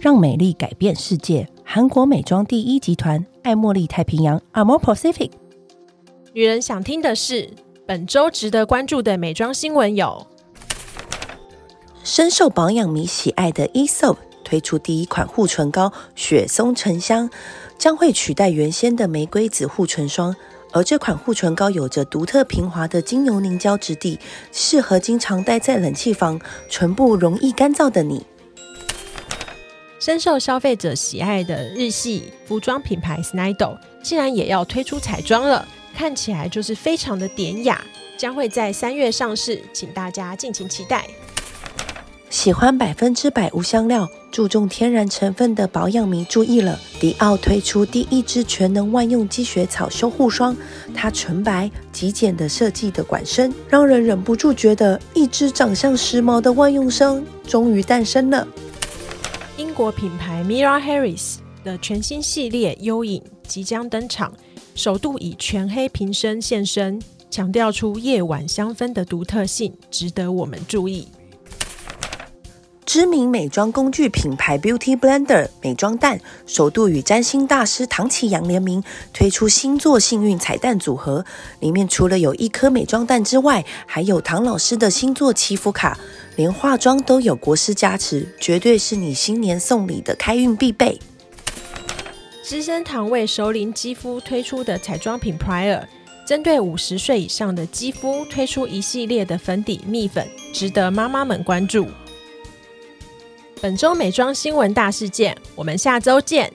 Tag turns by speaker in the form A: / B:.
A: 让美丽改变世界。韩国美妆第一集团爱茉莉太平洋 Amore Pacific。
B: 女人想听的是，本周值得关注的美妆新闻有：
A: 深受保养迷喜爱的 Aesop 推出第一款护唇膏雪松沉香，将会取代原先的玫瑰紫护唇霜。而这款护唇膏有着独特平滑的精油凝胶质地，适合经常待在冷气房、唇部容易干燥的你。
B: 深受消费者喜爱的日系服装品牌 Snidel 竟然也要推出彩妆了，看起来就是非常的典雅，将会在三月上市，请大家敬请期待。
A: 喜欢百分之百无香料、注重天然成分的保养迷注意了，迪奥推出第一支全能万用积雪草修护霜，它纯白、极简的设计的管身，让人忍不住觉得一支长相时髦的万用霜终于诞生了。
B: 英国品牌 Mira Harris 的全新系列幽影即将登场，首度以全黑瓶身现身，强调出夜晚香氛的独特性，值得我们注意。
A: 知名美妆工具品牌 Beauty Blender 美妆蛋首度与占星大师唐启阳联名推出星座幸运彩蛋组合，里面除了有一颗美妆蛋之外，还有唐老师的星座祈福卡，连化妆都有国师加持，绝对是你新年送礼的开运必备。
B: 资生堂为熟龄肌肤推出的彩妆品 Prior，针对五十岁以上的肌肤推出一系列的粉底蜜粉，值得妈妈们关注。本周美妆新闻大事件，我们下周见。